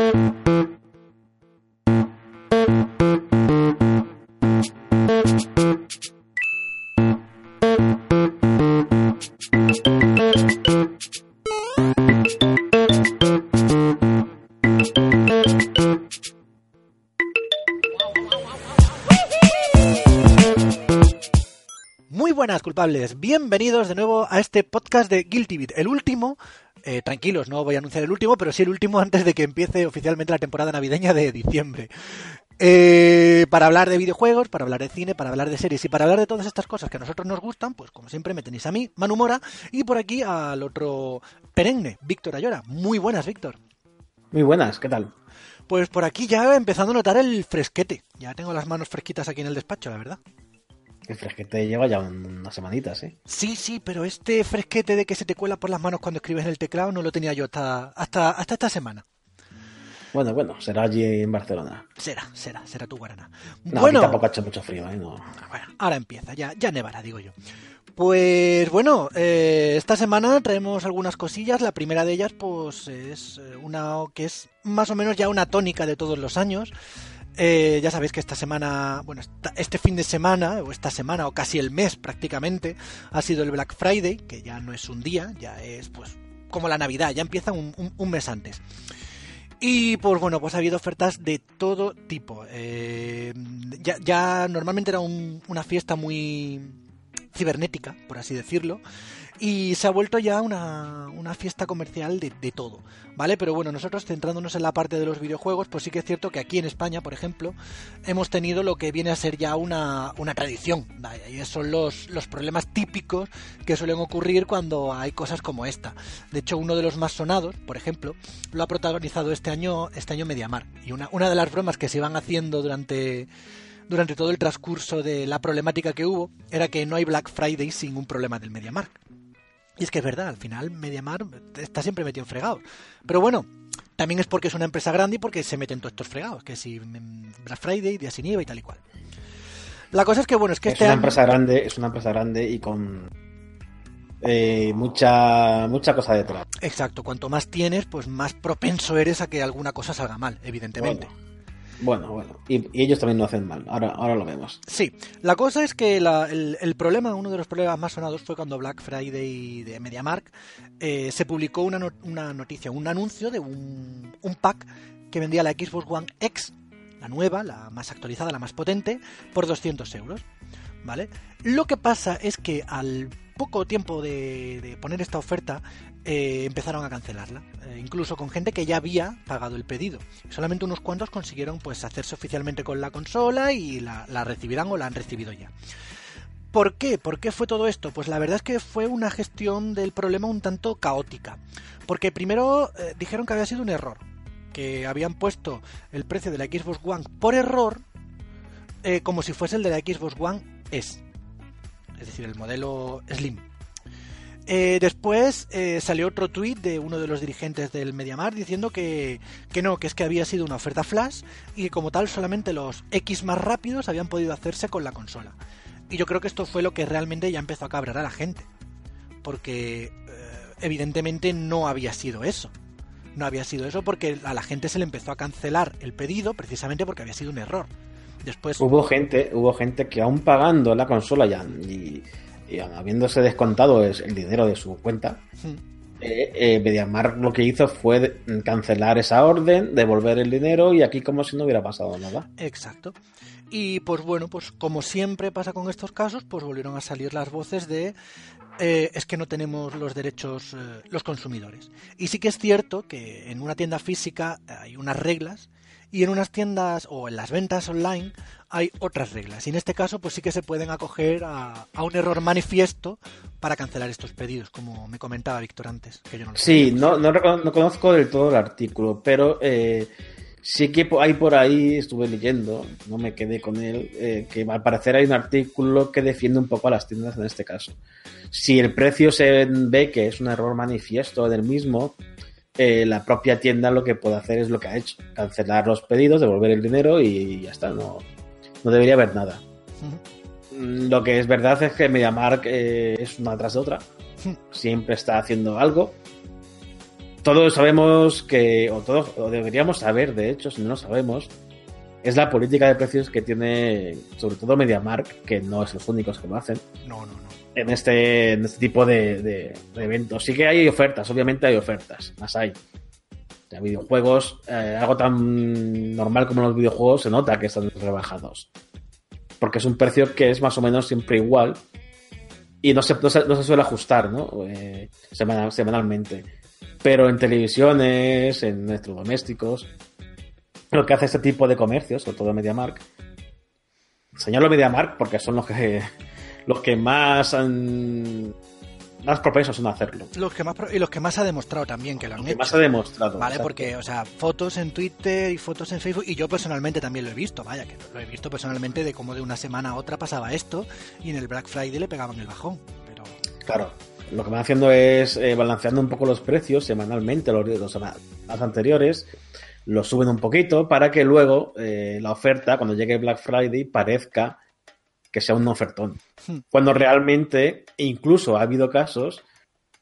Muy buenas culpables, bienvenidos de nuevo a este podcast de Guilty Beat, el último, eh, tranquilos, no voy a anunciar el último, pero sí el último antes de que empiece oficialmente la temporada navideña de diciembre. Eh, para hablar de videojuegos, para hablar de cine, para hablar de series y para hablar de todas estas cosas que a nosotros nos gustan, pues como siempre me tenéis a mí, Manu Mora, y por aquí al otro perenne, Víctor Ayora. Muy buenas, Víctor. Muy buenas, ¿qué tal? Pues por aquí ya empezando a notar el fresquete. Ya tengo las manos fresquitas aquí en el despacho, la verdad. El fresquete lleva ya unas semanitas, ¿eh? Sí, sí, pero este fresquete de que se te cuela por las manos cuando escribes en el teclado no lo tenía yo hasta, hasta, hasta esta semana. Bueno, bueno, será allí en Barcelona. Será, será, será tu guarana. No, bueno, aquí tampoco ha hecho mucho frío, ¿eh? No. bueno, ahora empieza, ya, ya nevará, digo yo. Pues bueno, eh, esta semana traemos algunas cosillas. La primera de ellas, pues, es eh, una que es más o menos ya una tónica de todos los años. Eh, ya sabéis que esta semana, bueno, esta- este fin de semana, o esta semana, o casi el mes prácticamente, ha sido el Black Friday, que ya no es un día, ya es pues como la Navidad, ya empieza un, un- mes antes. Y pues bueno, pues ha habido ofertas de todo tipo. Eh, ya, ya normalmente era un- una fiesta muy cibernética, por así decirlo, y se ha vuelto ya una, una fiesta comercial de, de todo, ¿vale? Pero bueno, nosotros centrándonos en la parte de los videojuegos, pues sí que es cierto que aquí en España, por ejemplo, hemos tenido lo que viene a ser ya una, una tradición, vaya, y son los, los problemas típicos que suelen ocurrir cuando hay cosas como esta. De hecho, uno de los más sonados, por ejemplo, lo ha protagonizado este año, este año Mediamar, y una, una de las bromas que se iban haciendo durante durante todo el transcurso de la problemática que hubo era que no hay Black Friday sin un problema del MediaMarkt. Y es que es verdad, al final MediaMarkt está siempre metido en fregados. Pero bueno, también es porque es una empresa grande y porque se meten todos estos fregados, que si mm, Black Friday, día sin IVA y tal y cual. La cosa es que bueno, es que Es este una año... empresa grande, es una empresa grande y con eh, mucha mucha cosa detrás. Exacto, cuanto más tienes, pues más propenso eres a que alguna cosa salga mal, evidentemente. Bueno, bueno. Y, y ellos también lo hacen mal. Ahora, ahora lo vemos. Sí, la cosa es que la- el, el problema, uno de los problemas más sonados fue cuando Black Friday de MediaMarkt eh, se publicó una, no- una noticia, un anuncio de un, un pack que vendía la Xbox One X, la nueva, la más actualizada, la más potente, por 200 euros. ¿Vale? Lo que pasa es que al poco tiempo de, poner esta oferta eh, empezaron a cancelarla, eh, incluso con gente que ya había pagado el pedido. Solamente unos cuantos consiguieron pues hacerse oficialmente con la consola y la, recibirán o la han recibido ya. ¿Por qué? ¿Por qué fue todo esto? Pues la verdad es que fue una gestión del problema un tanto caótica. Porque primero eh, dijeron que había sido un error, que habían puesto el precio de la Xbox One por error como si fuese el de la Xbox One S, es decir, el modelo Slim. Eh, después eh, salió otro tuit de uno de los dirigentes del MediaMar diciendo que, que no, que es que había sido una oferta flash y que como tal solamente los X más rápidos habían podido hacerse con la consola. Y yo creo que esto fue lo que realmente ya empezó a cabrar a la gente. Porque eh, evidentemente no había sido eso. No había sido eso porque a la gente se le empezó a cancelar el pedido precisamente porque había sido un error. Después... Hubo gente, hubo gente que aún pagando la consola ya y, y habiéndose descontado es- el dinero de su cuenta, Hmm. eh, eh, Mediamar lo que hizo fue cancelar esa orden, devolver el dinero y aquí como si no hubiera pasado nada. Exacto. Y pues bueno, pues como siempre pasa con estos casos, pues volvieron a salir las voces de eh, es que no tenemos los derechos eh, los consumidores. Y sí que es cierto que en una tienda física hay unas reglas y en unas tiendas o en las ventas online hay otras reglas. Y en este caso, pues sí que se pueden acoger a, un error manifiesto para cancelar estos pedidos, como me comentaba Víctor antes. Que yo no sí, no, no, conozco del todo el artículo, pero eh, sí que hay por ahí, estuve leyendo, no me quedé con él, eh, que al parecer hay un artículo que defiende un poco a las tiendas en este caso. Si el precio se ve que es un error manifiesto del mismo, eh, la propia tienda lo que puede hacer es lo que ha hecho, cancelar los pedidos, devolver el dinero y ya está, no, no debería haber nada. Lo que es verdad es que MediaMark eh, es una tras de otra. Siempre está haciendo algo. Todos sabemos que, o todos o deberíamos saber, de hecho, si no lo sabemos, es la política de precios que tiene, sobre todo MediaMark, que no es los únicos que lo hacen. No, no, no. En este, en este tipo de, eventos. Sí que hay ofertas, obviamente hay ofertas, más hay. De videojuegos, eh, algo tan normal como los videojuegos, se nota que están rebajados. Porque es un precio que es más o menos siempre igual y no se, no se, suele ajustar, ¿no? Eh, semanalmente. Pero en televisiones, en electrodomésticos, lo que hace este tipo de comercios, sobre todo MediaMark, señalo MediaMark porque son los que los que más han más propensos son a hacerlo. Los que más y los que más ha demostrado también que lo han los hecho. más ha demostrado. Vale, porque, o sea, fotos en Twitter y fotos en Facebook, y yo personalmente también lo he visto, vaya, que lo he visto personalmente de cómo de una semana a otra pasaba esto y en el Black Friday le pegaban el bajón. Pero... Claro, lo que van haciendo es eh, balanceando un poco los precios semanalmente, los, los anteriores, los suben un poquito para que luego eh, la oferta, cuando llegue Black Friday, parezca que sea un ofertón. Hmm. Cuando realmente, incluso ha habido casos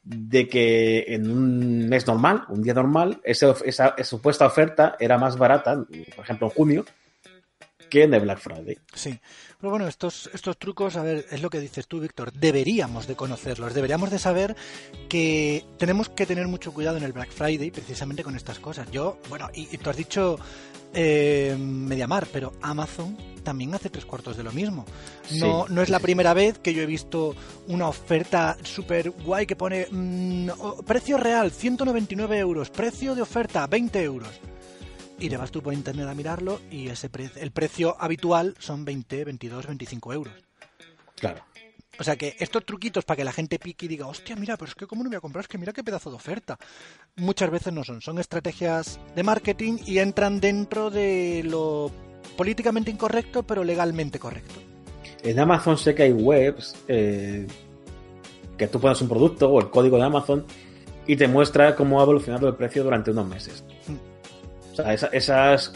de que en un mes normal, un día normal, esa, esa, supuesta oferta era más barata, por ejemplo en junio, que en el Black Friday. Sí, pero bueno, estos, estos trucos, a ver, es lo que dices tú, Víctor, deberíamos de conocerlos, deberíamos de saber que tenemos que tener mucho cuidado en el Black Friday precisamente con estas cosas. Yo, bueno, y, tú has dicho eh, Mediamar, pero Amazon también hace tres cuartos de lo mismo. No, no es la primera vez que yo he visto una oferta súper guay que pone mm, precio real 199 euros, precio de oferta 20 euros y te vas tú por internet a mirarlo y ese el precio habitual son 20, 22, 25 euros. Claro. O sea que estos truquitos para que la gente pique y diga, hostia, mira, pero es que cómo no me voy a comprar, es que mira qué pedazo de oferta. Muchas veces no son, son estrategias de marketing y entran dentro de lo políticamente incorrecto, pero legalmente correcto. En Amazon sé que hay webs eh, que tú pones un producto o el código de Amazon y te muestra cómo ha evolucionado el precio durante unos meses. Esas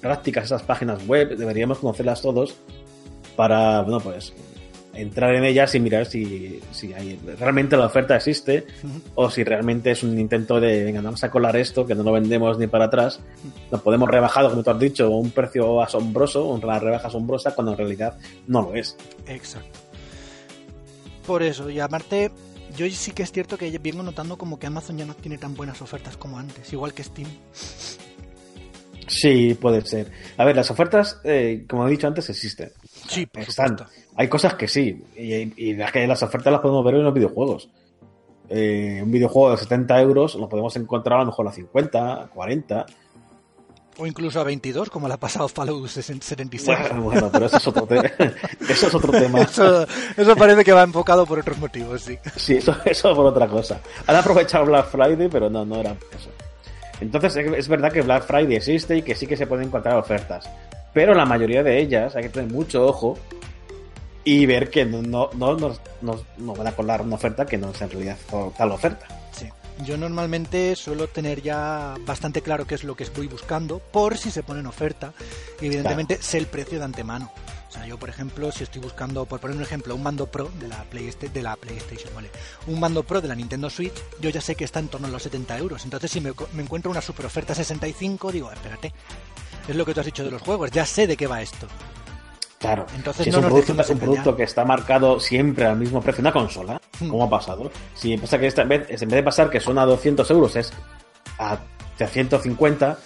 prácticas, esas páginas web, deberíamos conocerlas todos para, bueno, pues entrar en ellas y mirar si, si hay, realmente la oferta existe o si realmente es un intento de, venga, vamos a colar esto, que no lo vendemos ni para atrás, lo podemos rebajar, como tú has dicho, un precio asombroso, una rebaja asombrosa, cuando en realidad no lo es. Exacto. Por eso, y aparte, yo sí que es cierto que vengo notando como que Amazon ya no tiene tan buenas ofertas como antes, igual que Steam. Sí, puede ser. A ver, las ofertas, eh, como he dicho antes, existen. Sí, por Están. Hay cosas que sí, y, las, que las ofertas las podemos ver en los videojuegos. Eh, un videojuego de 70 euros lo podemos encontrar a lo mejor a 50, 40. O incluso a 22, como le ha pasado Fallout 76. Bueno, pero eso es otro, eso es otro tema. Eso, eso, parece que va enfocado por otros motivos, sí. Sí, eso, eso por otra cosa. Han aprovechado Black Friday, pero no, no era eso. Entonces es verdad que Black Friday existe y que sí que se pueden encontrar ofertas. Pero la mayoría de ellas hay que tener mucho ojo y ver que no, no, no, no, van a colar una oferta que no es en realidad tal oferta. Sí. Yo normalmente suelo tener ya bastante claro qué es lo que estoy buscando por si se pone en oferta. Y evidentemente sé el precio de antemano. Sea, yo, por ejemplo, si estoy buscando, por poner un ejemplo, un mando Pro de la, de la PlayStation, ¿vale? Un mando Pro de la Nintendo Switch, yo ya sé que está en torno a los 70 euros. Entonces, si me, encuentro una super oferta 65, digo, espérate. Es lo que tú has dicho de los juegos, ya sé de qué va esto. Claro, Entonces, si es, un, producto, es un producto, que está marcado siempre al mismo precio, una consola, hmm. como ha pasado. Si pasa que esta vez, en vez de pasar que son a 200 euros, es a 150,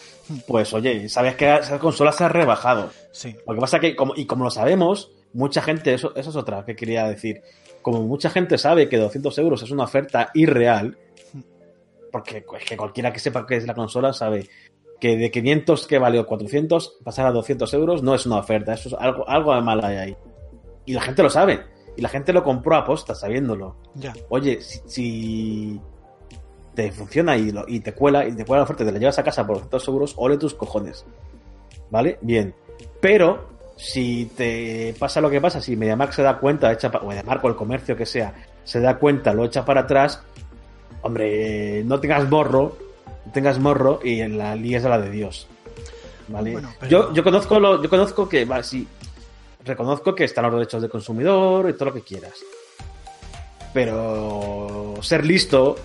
pues oye, sabes que esa consola se ha rebajado. Sí. Lo que pasa que, como, y como lo sabemos, mucha gente, eso, eso es otra que quería decir, como mucha gente sabe que 200 euros es una oferta irreal, porque es que cualquiera que sepa que es la consola sabe que de 500 que valió 400, pasar a 200 euros no es una oferta, eso es algo, algo de mal hay ahí. Y la gente lo sabe. Y la gente lo compró a posta, sabiéndolo. Ya. Oye, si, si te funciona y, lo- y te cuela, y te cuela la oferta te la llevas a casa por 200 euros, ole tus cojones. ¿Vale? Bien. Pero, si te pasa lo que pasa, si MediaMark se da cuenta, echa pa- o MediaMark o el comercio que sea, se da cuenta, lo echa para atrás, hombre, no tengas morro, no tengas morro y en la líes a la de Dios. ¿Vale? Bueno, pero- yo, yo conozco lo, yo conozco que, va, sí, reconozco que están los derechos de consumidor y todo lo que quieras. Pero ser listo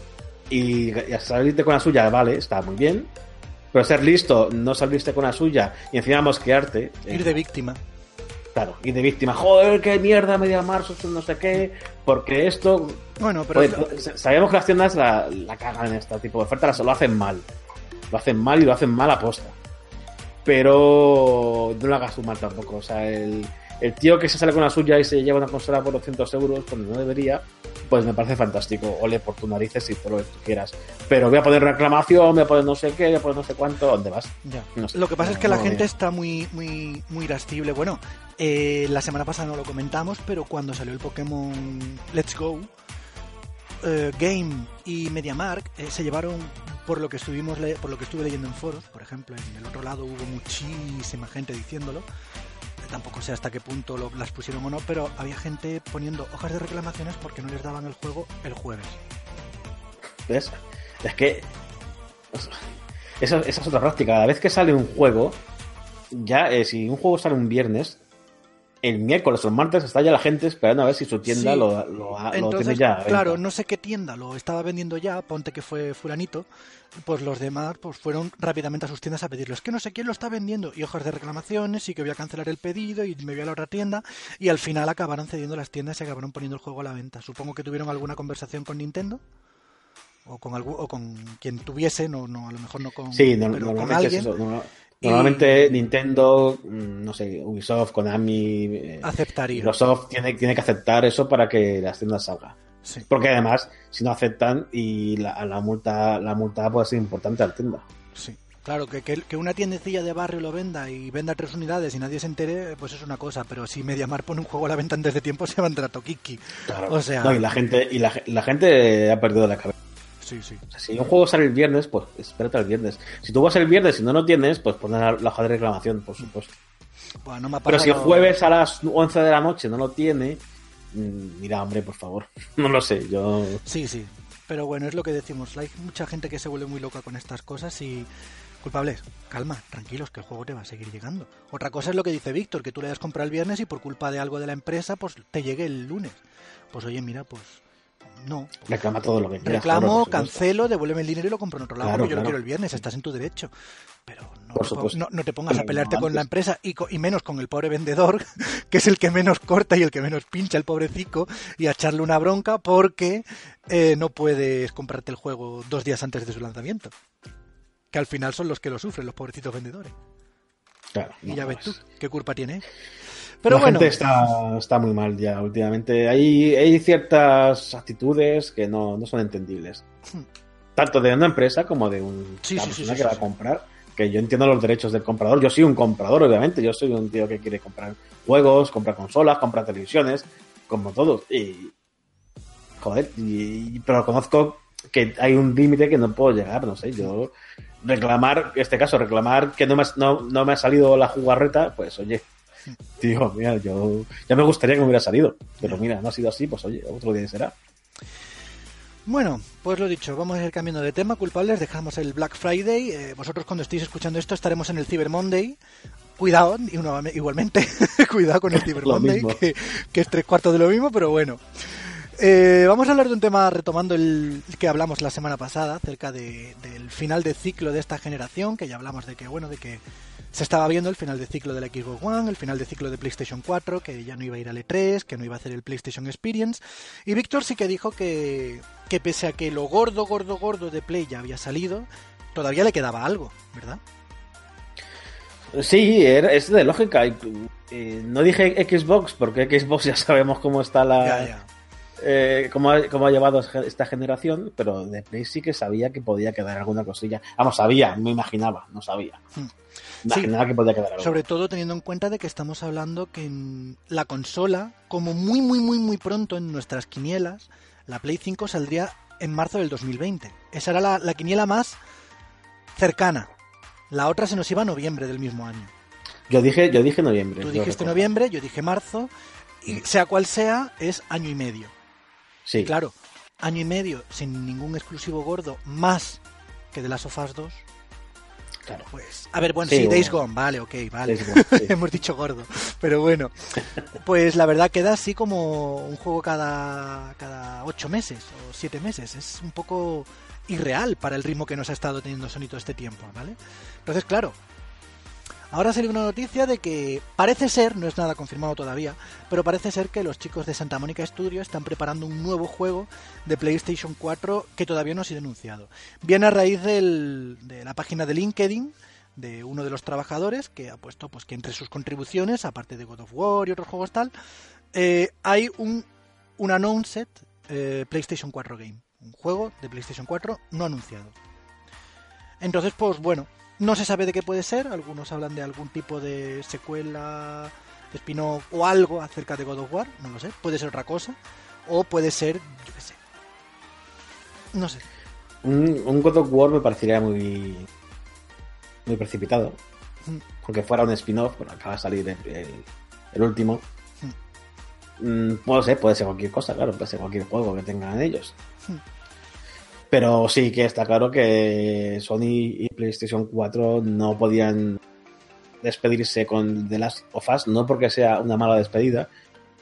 y, y salirte con la suya, vale, está muy bien. Pero ser listo, no salirte con la suya y encima mosquearte. eh, Ir de víctima. Claro, ir de víctima. Joder, qué mierda, media marzo, no sé qué. Porque esto. Bueno, pero sa- sabemos que las tiendas la, la cagan en este tipo de ofertas, lo hacen mal. Lo hacen mal y lo hacen mal a posta. Pero no lo hagas tú mal tampoco. O sea, el, el tío que se sale con la suya y se lleva una consola por 200 euros cuando no debería, pues me parece fantástico. Ole por tus narices y todo lo que tú quieras. Pero voy a poner reclamación, voy a poner no sé qué, voy a poner no sé cuánto. ¿Dónde vas? Ya. No sé. Lo que pasa es que No, la gente está muy, muy, muy irascible. Bueno, eh, la semana pasada no lo comentamos, pero cuando salió el Pokémon Let's Go, eh, Game y MediaMark eh, se llevaron, por lo que estuvimos le- por lo que estuve leyendo en foros, por ejemplo, en el otro lado hubo muchísima gente diciéndolo. Tampoco sé hasta qué punto las pusieron o no, pero había gente poniendo hojas de reclamaciones porque no les daban el juego el jueves. ¿Ves? Es que. Esa, esa es otra práctica. Cada vez que sale un juego, ya eh, si un juego sale un viernes, el miércoles o el martes está ya la gente esperando a ver si su tienda Sí. lo, lo, ha- lo Entonces, tiene ya. claro, no sé qué tienda lo estaba vendiendo ya, ponte que fue fulanito, pues los demás pues fueron rápidamente a sus tiendas a pedirlo. Es que no sé quién lo está vendiendo y hojas de reclamaciones y que voy a cancelar el pedido y me voy a la otra tienda y al final acabaron cediendo las tiendas y acabaron poniendo el juego a la venta. Supongo que tuvieron alguna conversación con Nintendo o con algún, o con quien tuviese, no, no, a lo mejor no con, Sí, no- pero con normalmente es eso. no- Normalmente Nintendo, mm, no sé, Ubisoft, Konami, eh, aceptaría. Microsoft tiene, tiene que aceptar eso para que las tiendas salgan. Sí. Porque además, si no aceptan, y la, la multa la multa puede ser importante a la tienda. Sí, claro, que, que, una tiendecilla de barrio lo venda y venda tres unidades y nadie se entere, pues es una cosa, pero si MediaMar pone un juego a la venta antes de tiempo se va a entrar Tokiki. Claro. O sea- No, y la gente, y la, la gente ha perdido la cabeza. Sí, sí. O sea, si un juego sale el viernes, pues espérate al viernes. Si tú vas el viernes y no lo tienes, pues pon la, la hoja de reclamación, por supuesto. Bueno, no me ha Pero si el jueves a las 11 de la noche no lo tiene, mm, mira, hombre, por favor. No lo sé, yo... Sí, sí. Pero bueno, es lo que decimos. Hay mucha gente que se vuelve muy loca con estas cosas y... Culpables, calma, tranquilos, que el juego te va a seguir llegando. Otra cosa es lo que dice Víctor, que tú le hayas comprado el viernes y por culpa de algo de la empresa, pues te llegue el lunes. Pues oye, mira, pues no. Reclama todo lo que quieras. Reclamo, cancelo, devuélveme el dinero y lo compro en otro lado Claro, porque yo lo quiero el viernes, estás en tu derecho. Pero no, no, no te pongas a pelearte con la empresa y, y menos con el pobre vendedor, que es el que menos corta y el que menos pincha, el pobrecico, y a echarle una bronca porque eh, no puedes comprarte el juego dos días antes de su lanzamiento. Que al final son los que lo sufren, los pobrecitos vendedores. Claro, Y ya ves tú, qué culpa tiene. Pero la bueno, gente está, está muy mal ya últimamente. Hay, hay ciertas actitudes que no, no son entendibles. Tanto de una empresa como de un, Sí, sí, persona sí, que va a comprar. Que yo entiendo los derechos del comprador. Yo soy un comprador, obviamente. Yo soy un tío que quiere comprar juegos, comprar consolas, comprar televisiones, como todos. Y. Joder, y, pero conozco que hay un límite que no puedo llegar, no sé. Yo reclamar, en este caso, reclamar que no me, no, no me ha salido la jugarreta, pues oye, Tío, mira, yo ya me gustaría que me hubiera salido, pero mira, no ha sido así, pues oye, otro día será. Bueno, pues lo dicho, vamos a ir cambiando de tema, culpables, dejamos el Black Friday. eh, vosotros cuando estéis escuchando esto estaremos en el Cyber Monday. Cuidado, igualmente, cuidado con el Cyber Monday, que, que es tres cuartos de lo mismo, pero bueno. Eh, vamos a hablar de un tema retomando el que hablamos la semana pasada, acerca de- del final de ciclo de esta generación, que ya hablamos de que, bueno, de que se estaba viendo el final de ciclo de la Xbox One, el final de ciclo de PlayStation 4, que ya no iba a ir al E3, que no iba a hacer el PlayStation Experience. Y Víctor sí que dijo que, que pese a que lo gordo, gordo, gordo de Play ya había salido, todavía le quedaba algo, ¿verdad? Sí, era- es de lógica. eh, no dije Xbox, porque Xbox ya sabemos cómo está la, Ya, ya. Eh, cómo, ha, cómo ha llevado esta generación, pero de Play sí que sabía que podía quedar alguna cosilla. Vamos, sabía, me imaginaba, no sabía. Hmm. Imaginaba que podía quedar algo. Sobre todo teniendo en cuenta de que estamos hablando que en la consola, como muy, muy, muy, muy pronto en nuestras quinielas, la Play 5 saldría en marzo del 2020. Esa era la, la quiniela más cercana. La otra se nos iba a noviembre del mismo año. Yo dije, yo dije noviembre. Tú dijiste recuerdo. noviembre, yo dije marzo, y sea cual sea, es año y medio. Sí, Claro, año y medio sin ningún exclusivo gordo, más que de las Us 2, claro. pues... A ver, bueno, Sí, sí, Days. Gone, vale, ok, vale. Days Gone, sí. Hemos dicho gordo, pero bueno. Pues la verdad queda así como un juego cada, cada ocho meses o siete meses. Es un poco irreal para el ritmo que nos ha estado teniendo Sony todo este tiempo, ¿vale? Entonces, claro, ahora salió una noticia de que parece ser, no es nada confirmado todavía, pero parece ser que los chicos de Santa Mónica Studio están preparando un nuevo juego de PlayStation 4 que todavía no ha sido anunciado. Viene a raíz de la página de LinkedIn de uno de los trabajadores que ha puesto pues que entre sus contribuciones, aparte de God of War y otros juegos tal, eh, hay un, un announced eh, PlayStation 4 game, un juego de PlayStation 4 no anunciado. Entonces, pues bueno, no se sabe de qué puede ser, algunos hablan de algún tipo de secuela, spin-off o algo acerca de God of War, no lo sé, puede ser otra cosa, o puede ser, yo qué sé, no sé. Un, un God of War me parecería muy muy precipitado. Mm. Porque fuera un spin-off, bueno, acaba de salir el, el- el último. Mm, puede ser, puede ser cualquier cosa, claro, puede ser cualquier juego que tengan ellos. Pero sí que está claro que Sony y PlayStation 4 no podían despedirse con The Last of Us, no porque sea una mala despedida,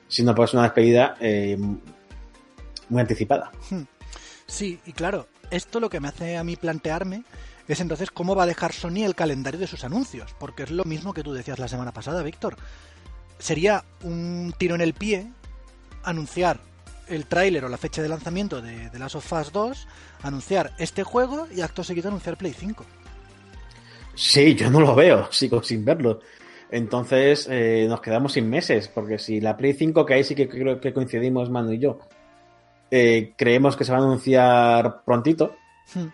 sino porque es una despedida eh, muy anticipada. Sí, y claro, esto lo que me hace a mí plantearme es entonces cómo va a dejar Sony el calendario de sus anuncios, porque es lo mismo que tú decías la semana pasada, Víctor. Sería un tiro en el pie anunciar el tráiler o la fecha de lanzamiento de The Last of Us 2, anunciar este juego y acto seguido anunciar Play 5. Sí, yo no lo veo, sigo sin verlo. Entonces eh, nos quedamos sin meses, porque si la Play 5, que ahí sí que creo que coincidimos Manu y yo, eh, creemos que se va a anunciar prontito, Hmm.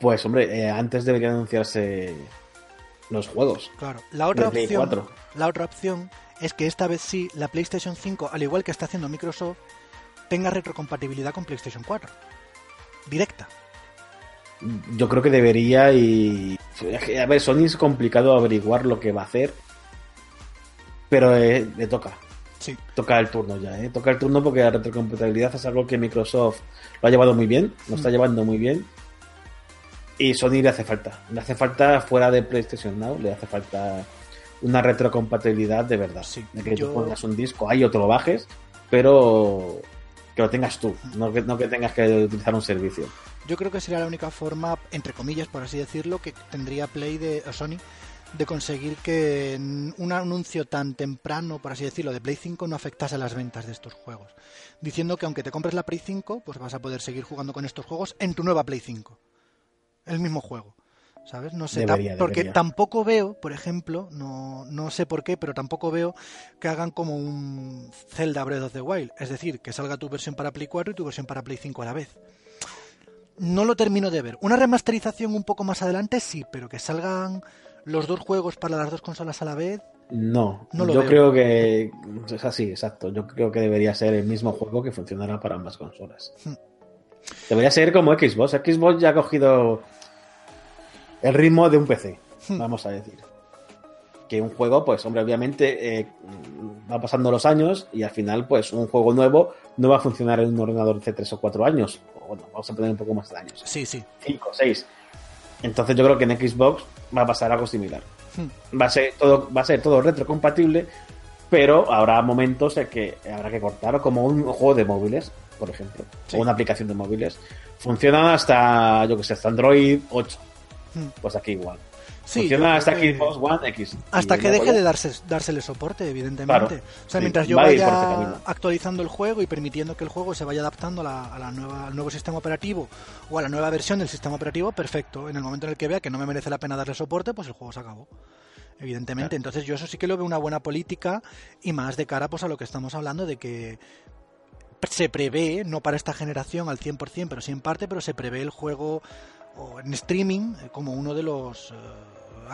pues hombre, eh, antes deberían anunciarse los juegos. Claro, la otra de opción, 4. la otra opción es que esta vez sí la PlayStation 5, al igual que está haciendo Microsoft, tenga retrocompatibilidad con PlayStation 4. Directa. Yo creo que debería y... A ver, Sony es complicado averiguar lo que va a hacer, pero eh, le toca. Sí. Toca el turno ya, ¿eh? Toca el turno porque la retrocompatibilidad es algo que Microsoft lo ha llevado muy bien, lo está Mm. llevando muy bien. Y Sony le hace falta. Le hace falta fuera de PlayStation Now, le hace falta una retrocompatibilidad de verdad. Sí, de que yo- tú pongas un disco ahí o te lo bajes, pero que lo tengas tú, no que, no que tengas que utilizar un servicio. Yo creo que sería la única forma, entre comillas, por así decirlo, que tendría Play de o Sony de conseguir que un anuncio tan temprano, por así decirlo, de Play 5 no afectase a las ventas de estos juegos. Diciendo que aunque te compres la Play 5, pues vas a poder seguir jugando con estos juegos en tu nueva Play 5. El mismo juego. ¿Sabes? No sé, Debería, porque debería. tampoco veo, por ejemplo, no, no sé por qué, pero tampoco veo que hagan como un Zelda Breath of the Wild. Es decir, que salga tu versión para Play 4 y tu versión para Play 5 a la vez no lo termino de ver. Una remasterización un poco más adelante sí, pero que salgan los dos juegos para las dos consolas a la vez. No, No lo yo veo. creo que es así, exacto. Yo creo que debería ser el mismo juego que funcionara para ambas consolas. Hmm. Debería ser como Xbox. Xbox ya ha cogido el ritmo de un PC, Hmm. vamos a decir. Que un juego, pues, hombre, obviamente eh, va pasando los años y al final, pues, un juego nuevo no va a funcionar en un ordenador de 3 o 4 años. O, Bueno, vamos a poner un poco más de años. Sí, sí. 5 o 6. Entonces yo creo que en Xbox va a pasar algo similar Hmm. va a ser todo va a ser todo retrocompatible pero habrá momentos en que habrá que cortar como un juego de móviles por ejemplo Sí. o una aplicación de móviles funciona hasta yo que sé hasta Android 8 Hmm. Pues aquí igual Sí, funciona hasta que- Xbox One X Hasta que deje de darse, dársele soporte, evidentemente. Claro. O sea, Sí, mientras yo vaya camino. actualizando el juego y permitiendo que el juego se vaya adaptando a la, a la nueva, al nuevo sistema operativo o a la nueva versión del sistema operativo, perfecto. En el momento en el que vea que no me merece la pena darle soporte, pues el juego se acabó. Evidentemente. Claro. Entonces yo eso sí que lo veo una buena política y más de cara pues a lo que estamos hablando de que se prevé, no para esta generación al 100%, pero sí en parte, pero se prevé el juego en streaming como uno de los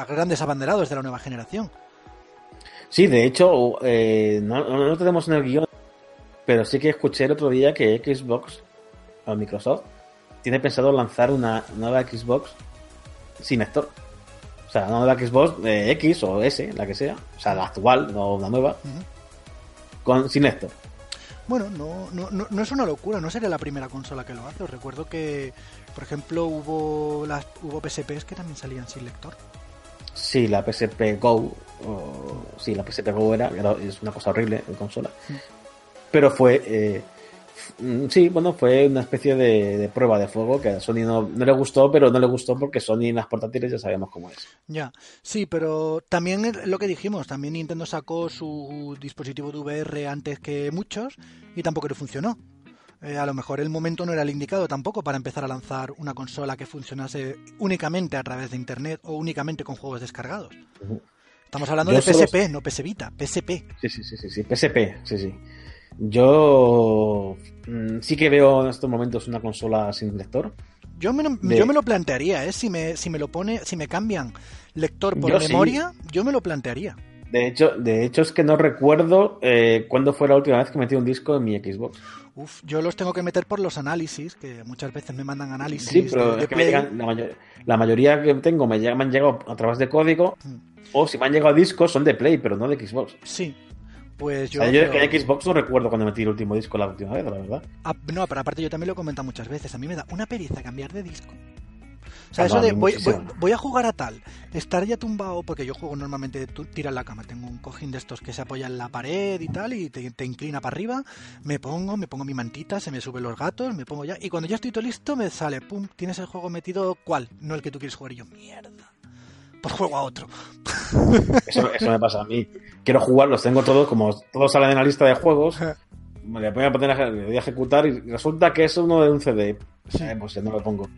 grandes abanderados de la nueva generación. Sí, de hecho, eh, no, no, tenemos en el guion, pero sí que escuché el otro día que Xbox o Microsoft tiene pensado lanzar una nueva Xbox sin lector. O sea, una nueva Xbox X o S, la que sea. O sea, la actual, no una nueva. con, sin lector. Bueno, no, no, no, no, es una locura, no sería la primera consola que lo hace. Os recuerdo que, por ejemplo, hubo las hubo PSPs que también salían sin lector. Sí, la PSP Go. sí, la PSP Go era, es una cosa horrible en consola. Pero fue. Eh, mm, sí, bueno, fue una especie de, prueba de fuego que a Sony no, le gustó, pero no le gustó porque Sony en las portátiles ya sabemos cómo es. Ya, sí, pero también lo que dijimos, también Nintendo sacó su dispositivo de VR antes que muchos y tampoco le funcionó. Eh, a lo mejor el momento no era el indicado tampoco para empezar a lanzar una consola que funcionase únicamente a través de Internet o únicamente con juegos descargados. Estamos hablando de PSP, no PS Vita, PSP. Sí, sí, sí, sí, sí, PSP, sí, sí. Yo mm, sí que veo en estos momentos una consola sin lector. Yo me, yo me lo plantearía, ¿eh? Si me, si me lo pone, si me cambian lector por memoria, yo me lo plantearía. De hecho, de hecho es que no recuerdo eh, cuándo fue la última vez que metí un disco en mi Xbox. Uf, yo los tengo que meter por los análisis, que muchas veces me mandan análisis. Sí, pero la, mayoría que tengo me, llegan, han llegado a través de código, mm. o si me han llegado discos son de Play, pero no de Xbox. Sí, pues yo. yo que en Xbox no recuerdo cuando metí el último disco la última vez, la verdad. Ah, no, pero aparte yo también lo he comentado muchas veces. A mí me da una pericia cambiar de disco. O sea, eso de voy, voy, a jugar a tal, estar ya tumbado, porque yo juego normalmente tira en la cama, tengo un cojín de estos que se apoya en la pared y tal, y te, inclina para arriba, me pongo, me pongo mi mantita, se me suben los gatos, me pongo ya, y cuando ya estoy todo listo me sale, pum, tienes el juego metido, ¿cuál? No el que tú quieres jugar, y yo, mierda. Pues juego a otro. Eso, eso me pasa a mí. Quiero jugar, los tengo todos, como todos salen en la lista de juegos, me voy a poner a, voy a ejecutar y resulta que es uno de un CD. Eh, pues no lo pongo.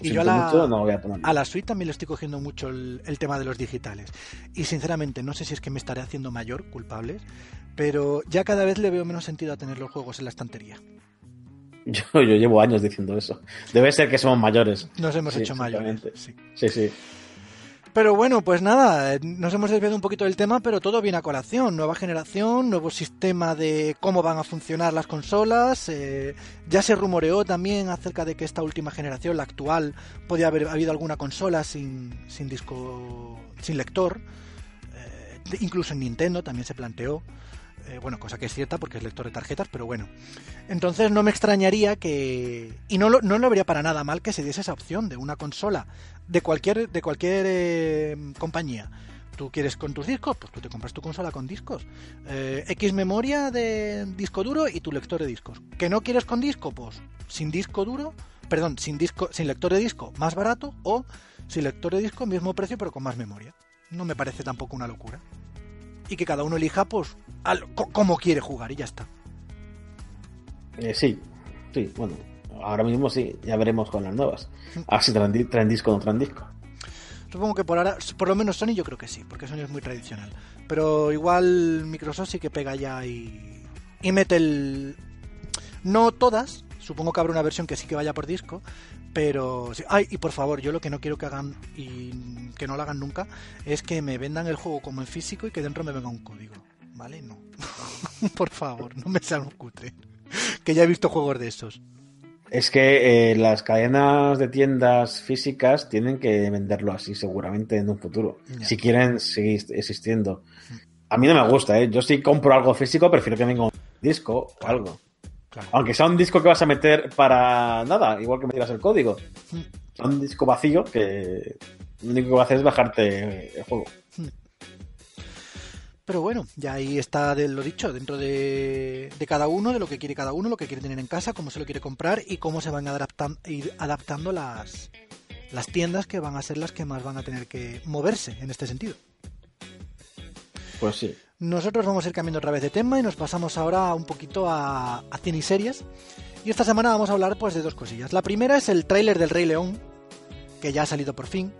Y yo a la, no voy a, a, la suite también le estoy cogiendo mucho el, tema de los digitales. Y sinceramente, no sé si es que me estaré haciendo mayor, culpables, pero ya cada vez le veo menos sentido a tener los juegos en la estantería. Yo, yo llevo años diciendo eso. Debe ser que somos mayores. Nos hemos hecho mayores. Sí, sí. sí. Pero bueno, pues nada, nos hemos desviado un poquito del tema, pero todo viene a colación. Nueva generación, nuevo sistema de cómo van a funcionar las consolas. Eh, ya se rumoreó también acerca de que esta última generación, la actual, podía haber habido alguna consola sin, sin disco, sin lector. Eh, incluso en Nintendo también se planteó. Eh, bueno, cosa que es cierta porque es lector de tarjetas, pero bueno. Entonces no me extrañaría que... Y no lo, no para nada mal que se diese esa opción de una consola de cualquier, de cualquier eh, compañía. Tú quieres con tus discos, pues tú te compras tu consola con discos. Eh, X memoria de disco duro y tu lector de discos. ¿Que no quieres con disco? Pues sin disco duro, perdón, sin disco, sin lector de disco más barato o sin lector de disco mismo precio pero con más memoria. No me parece tampoco una locura y que cada uno elija pues al, cómo quiere jugar y ya está. Eh, sí, sí, bueno, ahora mismo sí, ya veremos con las nuevas. A ver si traen, disco o no traen disco. Supongo que por ahora, por lo menos Sony yo creo que sí, porque Sony es muy tradicional. Pero igual Microsoft sí que pega ya y, y mete el... No todas, supongo que habrá una versión que sí que vaya por disco, pero, ay, y por favor, yo lo que no quiero que hagan y que no lo hagan nunca es que me vendan el juego como en físico y que dentro me venga un código. ¿Vale? No. por favor, no me un cutre. que ya he visto juegos de esos. Es que eh, las cadenas de tiendas físicas tienen que venderlo así seguramente en un futuro. Si quieren seguir existiendo. A mí no me gusta, ¿eh? Yo si compro algo físico prefiero que venga un disco o algo. Aunque sea un disco que vas a meter para nada, igual que me tiras el código. Mm. un disco vacío que lo único que va a hacer es bajarte el juego. Mm. Pero bueno, ya ahí está de lo dicho, dentro de, cada uno, de lo que quiere cada uno, lo que quiere tener en casa, cómo se lo quiere comprar y cómo se van a ir adaptando las, las tiendas que van a ser las que más van a tener que moverse en este sentido. Pues sí. Nosotros vamos a ir cambiando otra vez de tema y nos pasamos ahora un poquito a, a cine y series. Y esta semana vamos a hablar pues de dos cosillas. La primera es el tráiler del Rey León, que ya ha salido por fin.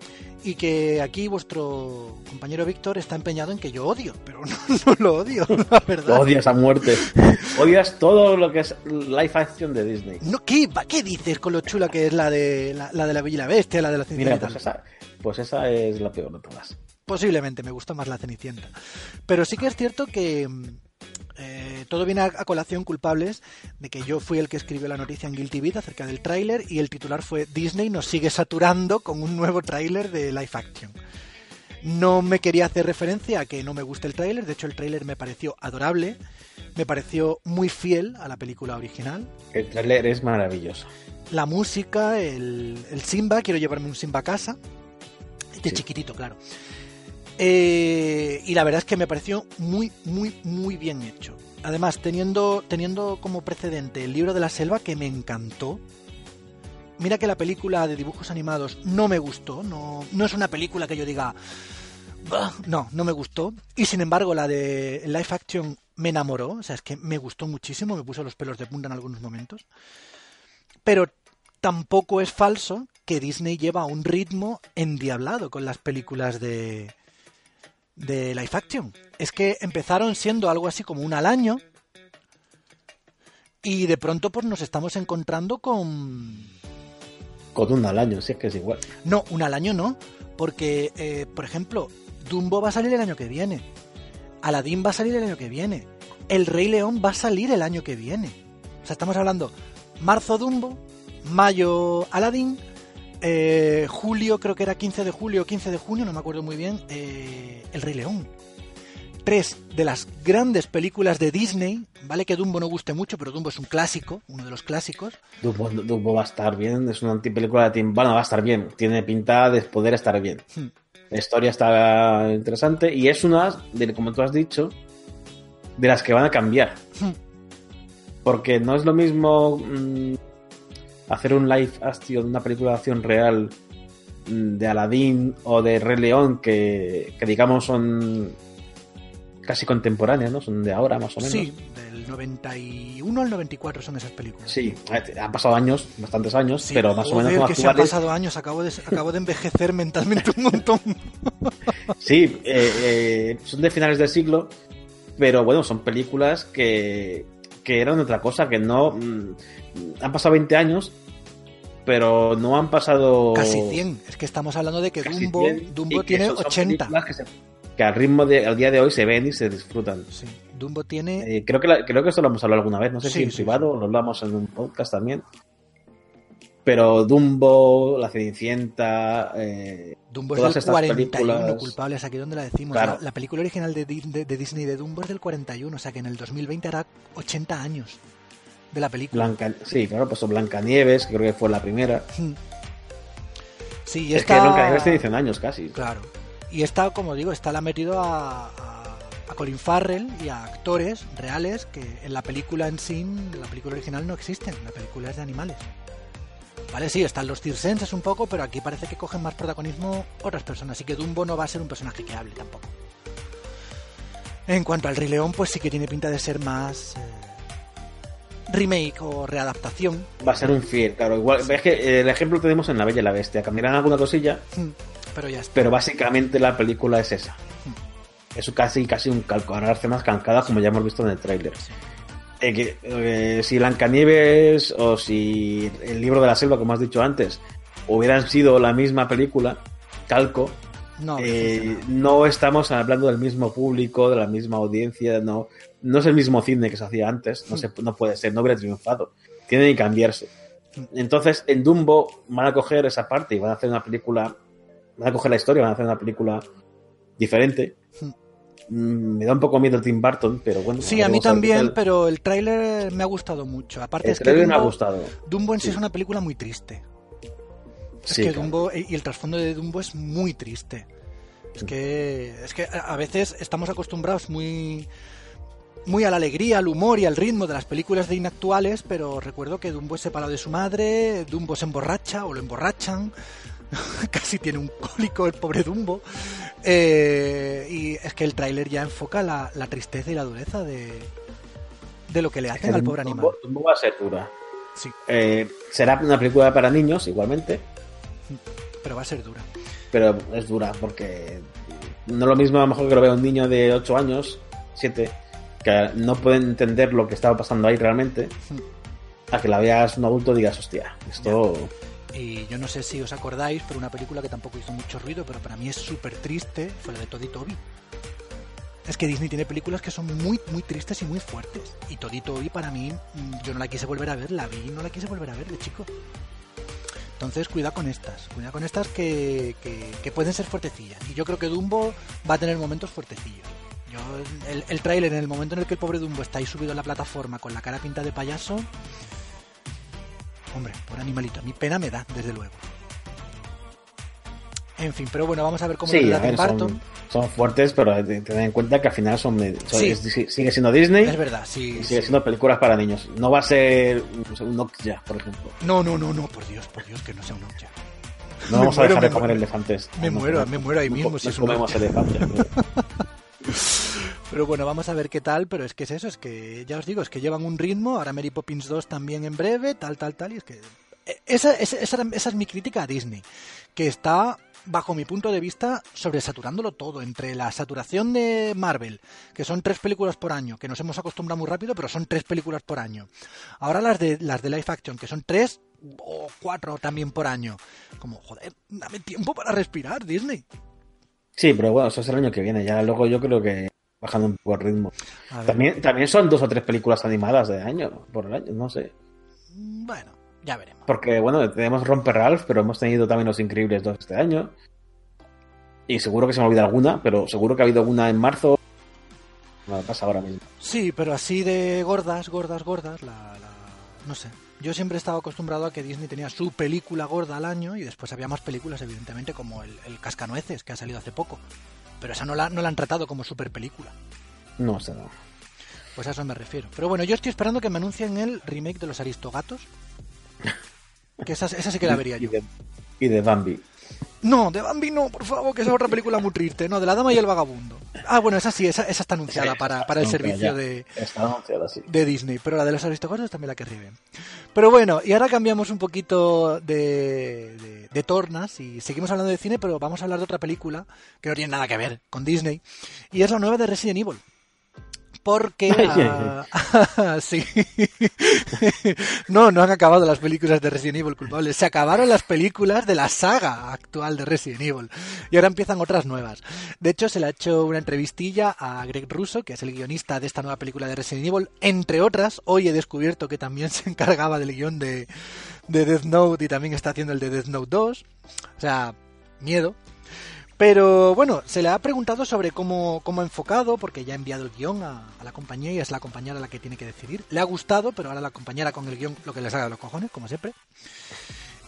y que aquí vuestro compañero Víctor está empeñado en que yo odio, pero no, lo odio, la verdad. Lo odias a muerte. odias todo lo que es live action de Disney. No, ¿qué, ¿Qué dices con lo chula que es la de la, de la Bella y la Bestia, la de la Cenicienta? Mira, pues esa, pues esa es la peor de todas. Posiblemente, me gustó más la Cenicienta. Pero sí que es cierto que eh, todo viene a, colación culpables de que yo fui el que escribió la noticia en Guilty Beat acerca del tráiler y el titular fue Disney nos sigue saturando con un nuevo tráiler de live action. No me quería hacer referencia a que no me guste el tráiler, de hecho el tráiler me pareció adorable, me pareció muy fiel a la película original. El tráiler es maravilloso. La música, el, Simba, quiero llevarme un Simba a casa, de chiquitito, claro. Eh, y la verdad es que me pareció muy, muy, muy bien hecho. Además, teniendo, teniendo como precedente el libro de la selva, que me encantó. Mira que la película de dibujos animados no me gustó, no, no es una película que yo diga, no, no me gustó. Y sin embargo, la de live action me enamoró, o sea, es que me gustó muchísimo, me puso los pelos de punta en algunos momentos. Pero tampoco es falso que Disney lleva un ritmo endiablado con las películas de, de live action. Es que empezaron siendo algo así como una al año y de pronto pues nos estamos encontrando con... Con una al año, si es que es igual. No, una al año no, porque, eh, por ejemplo, Dumbo va a salir el año que viene, Aladdin va a salir el año que viene, El Rey León va a salir el año que viene. O sea, estamos hablando marzo Dumbo, mayo Aladdin, eh, julio, creo que era 15 de julio o 15 de junio, no me acuerdo muy bien, eh, El Rey León. Tres de las grandes películas de Disney, vale que Dumbo no guste mucho, pero Dumbo es un clásico, uno de los clásicos. Dumbo, va a estar bien, es una antipelícula de Tim Bueno, va a estar bien, tiene pinta de poder estar bien. Hmm. La historia está interesante y es una, de, como tú has dicho, de las que van a cambiar. Hmm. Porque no es lo mismo mm, hacer un live action, una película de acción real mm, de Aladdin o de Rey León que, digamos son casi contemporáneas, ¿no? Son de ahora más o menos. Sí, del 91 al 94 son esas películas. Sí, han pasado años, bastantes años, pero más o menos son que se han pasado años, acabo de, acabo de envejecer mentalmente un montón. sí, eh, eh, son de finales del siglo, pero bueno, son películas que, que eran otra cosa, que no... Mm, han pasado 20 años, pero no han pasado... Casi 100. Es que estamos hablando de que Dumbo, Dumbo tiene 80. Que, al ritmo de, al día de hoy se ven y se disfrutan. Sí. Dumbo tiene... Eh, creo, que creo que esto lo hemos hablado alguna vez, no sé si en privado o lo hablamos en un podcast también. Pero Dumbo, La Cenicienta, eh, Dumbo es del 41 culpables, aquí donde la decimos. La, película original de, Disney de Dumbo es del 41, o sea que en el 2020 hará 80 años de la película. Blanca, sí, claro, pues Blancanieves, que creo que fue la primera. Hmm. Sí, y es está... que Blancanieves te dicen años casi. Claro. Y está, como digo, está la metido a, a, a, Colin Farrell y a actores reales que en la película en sí, en la película original no existen. La película es de animales. Vale, sí, están los circenses un poco, pero aquí parece que cogen más protagonismo otras personas. Así que Dumbo no va a ser un personaje que hable tampoco. En cuanto al Rey León, pues sí que tiene pinta de ser más eh, remake o readaptación. Va a ser un fiel, claro. Igual, es que el ejemplo tenemos en La Bella y la Bestia. Cambiarán alguna cosilla, hmm, pero ya está. Pero básicamente la película es esa. Hmm. Es casi, casi un calco. Ahora escenas calcadas, como ya hemos visto en el tráiler. Eh, eh, si Blancanieves o si el libro de la selva, como has dicho antes, hubieran sido la misma película, calco, no, eh, no estamos hablando del mismo público, de la misma audiencia, no, no es el mismo cine que se hacía antes, no, se, no puede ser, no hubiera triunfado, tiene que cambiarse. Entonces, en Dumbo van a coger esa parte y van a hacer una película, van a coger la historia, van a hacer una película diferente. Mm, me da un poco miedo Tim Burton, pero bueno. Sí, a mí también, pero el tráiler me ha gustado mucho. Aparte es que Dumbo, me ha gustado. Dumbo en sí, es una película muy triste. Es que Dumbo y el trasfondo de Dumbo es muy triste. Es que es que a veces estamos acostumbrados muy muy a la alegría, al humor y al ritmo de las películas de inactuales, pero recuerdo que Dumbo es separado de su madre, Dumbo se emborracha o lo emborrachan, casi tiene un cólico el pobre Dumbo. Eh, y es que el tráiler ya enfoca la, tristeza y la dureza de, de lo que le hacen al pobre animal. Dumbo va a ser dura. Sí. Eh, será una película para niños, igualmente. pero va a ser dura. Pero es dura porque no es lo mismo a lo mejor que lo vea un niño de 8 años, 7, que no puede entender lo que estaba pasando ahí realmente, a que la veas un adulto y digas, hostia, esto... Y yo no sé si os acordáis, pero una película que tampoco hizo mucho ruido, pero para mí es súper triste, fue la de Toddy Toby. Es que Disney tiene películas que son muy, muy tristes y muy fuertes. Y Toddy Toby para mí, mm, yo no la quise volver a ver, la vi y no la quise volver a ver de chico. Entonces, cuidado con estas, cuidado con estas que, que, pueden ser fuertecillas. Y yo creo que Dumbo va a tener momentos fuertecillos. Yo, el, el en el momento en el que el pobre Dumbo está ahí subido en la plataforma con la cara pinta de payaso, hombre, por animalito, a mí pena me da, desde luego. En fin, pero bueno, vamos a ver cómo Sí, a ver, Barton. son, son fuertes, pero ten en cuenta que al final son, son- Sí. es- sigue siendo Disney Es verdad, sí. y sigue sí. siendo películas para niños. No va a ser un Nokia, por ejemplo. No, no, no, no, por Dios, por Dios, que no sea un Nokia. No Me vamos muero, a dejar de me comer muero. elefantes. Me No, muero, no, me muero ahí mismo si es comemos elefantes. Pero bueno, vamos a ver qué tal, pero es que es eso, es que ya os digo, es que llevan un ritmo, ahora Mary Poppins 2 también en breve, tal, tal, tal, y es que... eh, Esa, esa, esa es mi crítica a Disney, que está, bajo mi punto de vista, sobresaturándolo todo, entre la saturación de Marvel, que son tres películas por año, que nos hemos acostumbrado muy rápido, pero son tres películas por año. Ahora las de, las de live action, que son tres o cuatro también por año. Como, joder, dame tiempo para respirar, Disney. Sí, pero bueno, eso es el año que viene. Ya luego yo creo que bajando un poco el ritmo. También, también son dos o tres películas animadas de año, por el año, no sé. Bueno, ya veremos. Porque, bueno, tenemos Romper Ralph, pero hemos tenido también Los Increíbles 2 este año. Y seguro que se me olvida alguna, pero seguro que ha habido una en marzo. No pasa ahora mismo. Sí, pero así de gordas, gordas, gordas, la, la- no sé. Yo siempre he estado acostumbrado a que Disney tenía su película gorda al año y después había más películas, evidentemente, como el, el Cascanueces, que ha salido hace poco. Pero esa no la, no la han tratado como super película. No sé, no. Pues a eso me refiero. Pero bueno, yo estoy esperando que me anuncien el remake de los Aristogatos. Que esa, esa sí que la vería Y yo. de, y de Bambi. No, de Bambi no, por favor, que esa es otra película muy triste. No, de la Dama y el Vagabundo. Ah, bueno, esa sí, esa, esa está anunciada Sí, para, para el servicio de, sí. de Disney, pero la de los Aristogatos también la querría bien. Pero bueno, y ahora cambiamos un poquito de, de, de tornas y seguimos hablando de cine, pero vamos a hablar de otra película que no tiene nada que ver con Disney, y es la nueva de Resident Evil. Porque... Ah, sí. no, no han acabado las películas de Resident Evil culpables. Se acabaron las películas de la saga actual de Resident Evil. Y ahora empiezan otras nuevas. De hecho, se le ha hecho una entrevistilla a Greg Russo, que es el guionista de esta nueva película de Resident Evil. Entre otras, hoy he descubierto que también se encargaba del guion de, de Death Note y también está haciendo el de Death Note 2. O sea, miedo. Pero bueno, se le ha preguntado sobre cómo, cómo ha enfocado, porque ya ha enviado el guion a, la compañía y es la compañera la que tiene que decidir. Le ha gustado, pero ahora la compañera con el guion lo que le salga de los cojones, como siempre.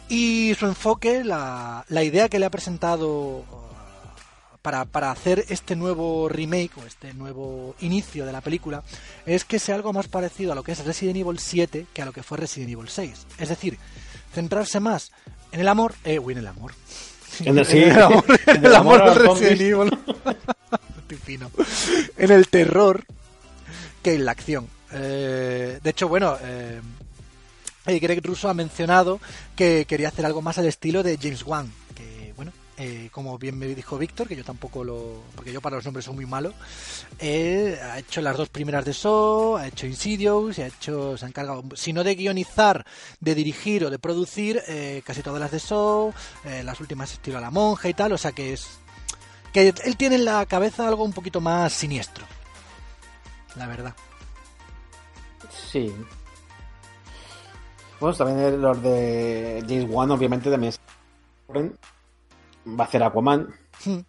Y su enfoque, la, la idea que le ha presentado uh, para, para hacer este nuevo remake o este nuevo inicio de la película es que sea algo más parecido a lo que es Resident Evil 7 que a lo que fue Resident Evil 6. Es decir, centrarse más en el amor, eh, uy, en el amor. En el- sí, en el amor, en el el amor Resident. Evil. En el terror que en la acción. Eh, de hecho, bueno, eh, Greg Russo ha mencionado que quería hacer algo más al estilo de James Wan, eh, como bien me dijo Víctor, que yo tampoco lo, porque yo para los nombres soy muy malo, eh, ha hecho las dos primeras de Saw, ha hecho Insidious, ha hecho, se ha encargado, si no de guionizar, de dirigir o de producir, eh, casi todas las de eh, las últimas estilo a la monja y tal, o sea que es, que él tiene en la cabeza algo un poquito más siniestro, la verdad. Sí. Bueno, también los de James Wan, obviamente, también va a hacer Aquaman. Hmm.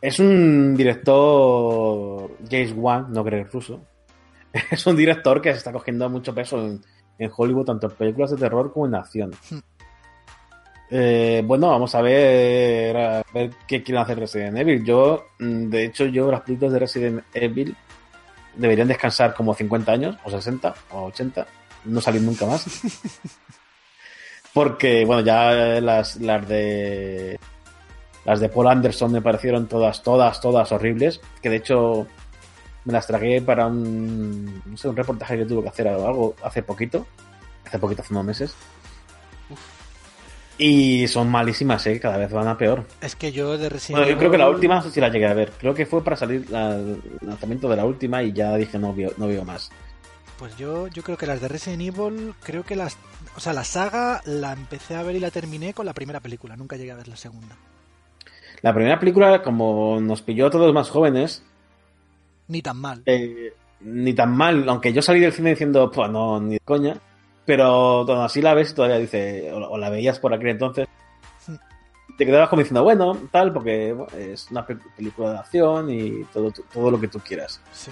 Es un director James Wan, no Greg Russo. Es un director que se está cogiendo mucho peso en, en Hollywood, tanto en películas de terror como en acción. Hmm. Eh, bueno, vamos a ver, a ver qué quieren hacer Resident Evil. Yo, mm, de hecho, yo las películas de Resident Evil deberían descansar como 50 años, o 60, o 80, no salir nunca más. Porque, bueno, ya las, las de. Las de Paul Anderson me parecieron todas, todas, todas horribles. Que de hecho me las tragué para un. No sé, un reportaje que tuve que hacer o algo hace poquito. Hace poquito, hace unos meses. Y son malísimas, ¿eh? Cada vez van a peor. Es que yo de Resident Bueno, yo creo que la última, no sé si la llegué a ver. Creo que fue para salir la- el lanzamiento de la última y ya dije no veo, no veo más. Pues yo, yo creo que las de Resident Evil, creo que las... O sea, la saga la empecé a ver y la terminé con la primera película, nunca llegué a ver la segunda. La primera película, como nos pilló a todos más jóvenes, Ni tan mal. eh, ni tan mal, aunque yo salí del cine diciendo, pues no, ni de coña, pero cuando así la ves y todavía dice, o, o la veías por aquel entonces, te quedabas como diciendo, bueno, tal, porque bueno, es una pe- película de acción y todo, todo lo que tú quieras. Sí.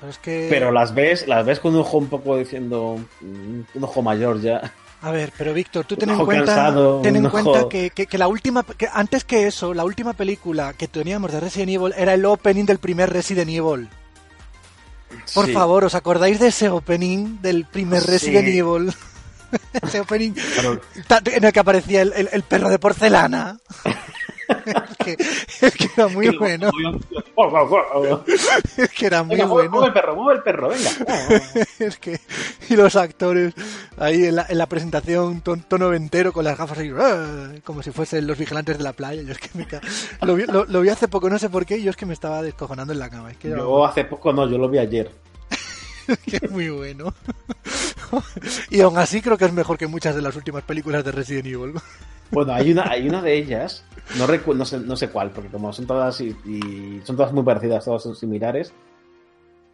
Pero es que... Pero las ves, las ves con un ojo un poco diciendo, mm, un ojo mayor ya. A ver, pero Víctor, tú ten en cuenta, cansado, ten en cuenta que, que- que la última, que antes que eso, la última película que teníamos de Resident Evil era el opening del primer Resident Evil. Por Sí, favor, ¿os acordáis de ese opening del primer Sí. Resident Evil? ese opening en el que aparecía el, el- el perro de porcelana. es, que, es que era muy bueno, es que era muy Venga, mueve, mueve bueno. el perro, mueve el perro, venga. Es que, y los actores ahí en la, en la presentación, ton- tono entero con las gafas ahí, ¡ah! como si fuesen los vigilantes de la playa. Yo es que me lo, vi, lo- lo vi hace poco, no sé por qué, y yo es que me estaba descojonando en la cama. Es que, Yo hace poco no, yo lo vi ayer. que es muy bueno. y aún así creo que es mejor que muchas de las últimas películas de Resident Evil. Bueno, hay una, hay una de ellas, no, recu- no, sé, no sé cuál, porque como son todas y, y son todas muy parecidas, todas son similares,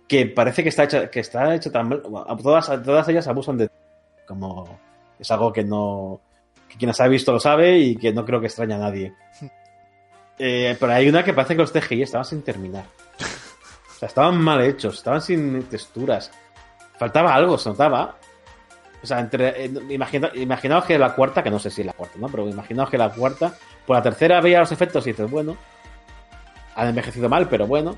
que parece que está hecha, que está hecha tan mal, todas, todas ellas abusan de como es algo que no que quien las ha visto lo sabe y que no creo que extraña a nadie. Eh, pero hay una que parece que los CGI estaban sin terminar. O sea, estaban mal hechos, estaban sin texturas. Faltaba algo, se notaba. O sea, entre, eh, imagina- imaginaos que la cuarta, que no sé si es la cuarta, ¿no? Pero imaginaos que la cuarta, por la tercera veía los efectos y dices, bueno, han envejecido mal, pero bueno.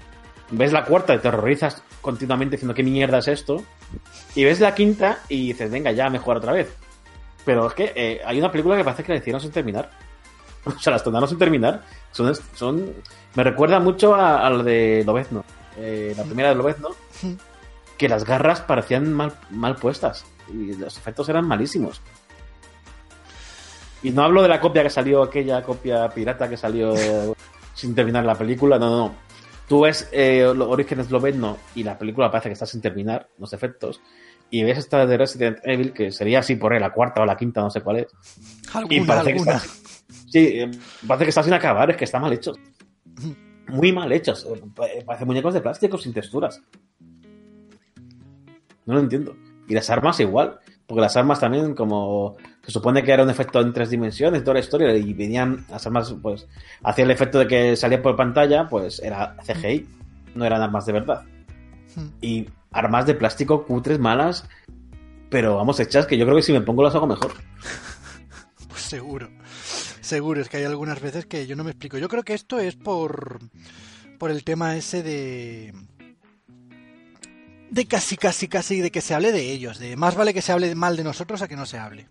Ves la cuarta y te horrorizas continuamente diciendo, ¿qué mierda es esto? Y ves la quinta y dices, venga, ya, mejor otra vez. Pero es que eh, hay una película que parece que la hicieron sin terminar. O sea, las tornaron sin terminar. Son, son, me recuerda mucho a, a lo de Lobezno. Eh, la primera de Lobezno. Que las garras parecían mal, mal puestas. Y los efectos eran malísimos. Y no hablo de la copia que salió, aquella copia pirata que salió sin terminar la película. No, no, no. Tú ves eh, los Orígenes Lobezno y la película parece que está sin terminar, los efectos. Y ves esta de Resident Evil, que sería así por ahí, la cuarta o la quinta, no sé cuál es. Y Alguna, parece que alguna. está, sí, eh, parece que está sin acabar, es que está mal hecho. Muy mal hechos. Pa- Parece muñecos de plástico sin texturas. No lo entiendo. Y las armas igual. Porque las armas también, como se supone que era un efecto en tres dimensiones, toda la historia, y venían las armas, pues, hacía el efecto de que salía por pantalla, pues era CGI, no eran armas de verdad. Y armas de plástico cutres, malas, pero vamos, hechas que yo creo que si me pongo las hago mejor. Pues seguro. Seguro, es que hay algunas veces que yo no me explico. Yo creo que esto es por, por el tema ese de... De casi, casi, casi de que se hable de ellos. De más vale que se hable mal de nosotros a que no se hable.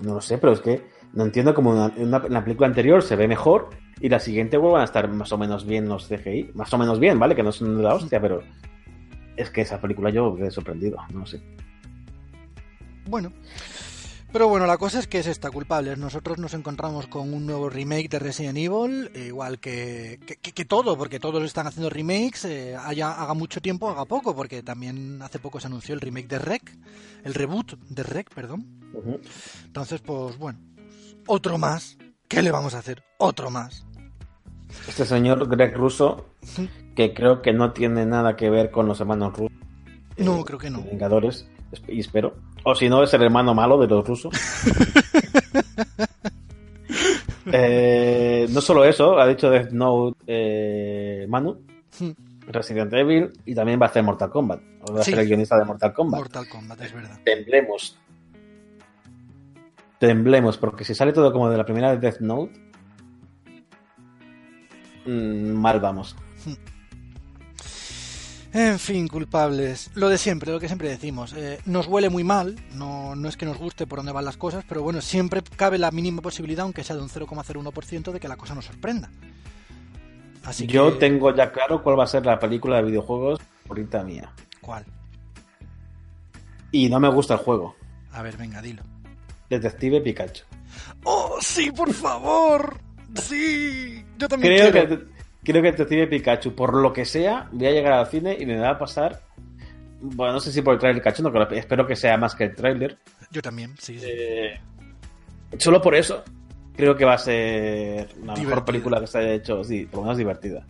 No lo sé, pero es que no entiendo cómo en, la película anterior se ve mejor y la siguiente vuelvan a estar más o menos bien los CGI. Más o menos bien, ¿vale? Que no son de la hostia, pero es que esa película yo quedé sorprendido, no sé. Bueno. Pero bueno, la cosa es que es esta, culpables. Nosotros nos encontramos con un nuevo remake de Resident Evil, igual que, que, todo, porque todos están haciendo remakes, eh, haya, haga mucho tiempo, haga poco, porque también hace poco se anunció el remake de Rec, el reboot de Rec, perdón. Entonces, pues bueno, otro más. ¿Qué le vamos a hacer? Otro más. Este señor Greg Russo, que creo que no tiene nada que ver con los hermanos rusos. No, eh, creo que no. Vengadores, y espero. O si no, es el hermano malo de los rusos. Eh, no solo eso, ha dicho Death Note eh, Manu, Resident Evil y también va a hacer Mortal Kombat. O va a Sí. ser el guionista de Mortal Kombat. Mortal Kombat, es verdad. Temblemos. Temblemos, porque si sale todo como de la primera de Death Note, mm, mal vamos. En fin, culpables. Lo de siempre, lo que siempre decimos. Eh, nos huele muy mal, no, no es que nos guste por dónde van las cosas, pero bueno, siempre cabe la mínima posibilidad, aunque sea de un 0,01%, de que la cosa nos sorprenda. Así Yo que... tengo ya claro cuál va a ser la película de videojuegos favorita mía. ¿Cuál? Y no me gusta el juego. A ver, venga, dilo. Detective Pikachu. ¡Oh, sí, por favor! ¡Sí! Yo también Creo quiero. que, creo que Detective Pikachu, por lo que sea, voy a llegar al cine y me va a pasar. Bueno, no sé si por el trailer cachondo, pero espero que sea más que el trailer. Yo también, sí, sí. Eh, solo por eso creo que va a ser la mejor película que se haya hecho, sí, por lo menos divertida.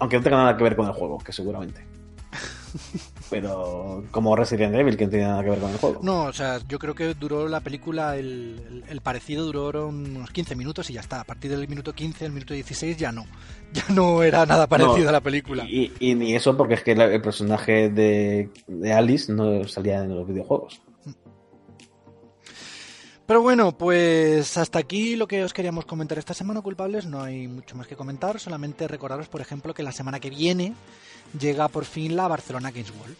Aunque no tenga nada que ver con el juego, que seguramente. Pero como Resident Evil, que no tiene nada que ver con el juego. No, o sea, yo creo que duró la película, el, el- el parecido duró unos 15 minutos y ya está. A partir del minuto 15, el minuto 16 ya no. Ya no era nada parecido No, a la película. Y, y ni eso porque es que el personaje de, de Alice no salía en los videojuegos. Pero bueno, pues hasta aquí lo que os queríamos comentar esta semana, culpables. No hay mucho más que comentar. Solamente recordaros, por ejemplo, que la semana que viene llega por fin la Barcelona Games World.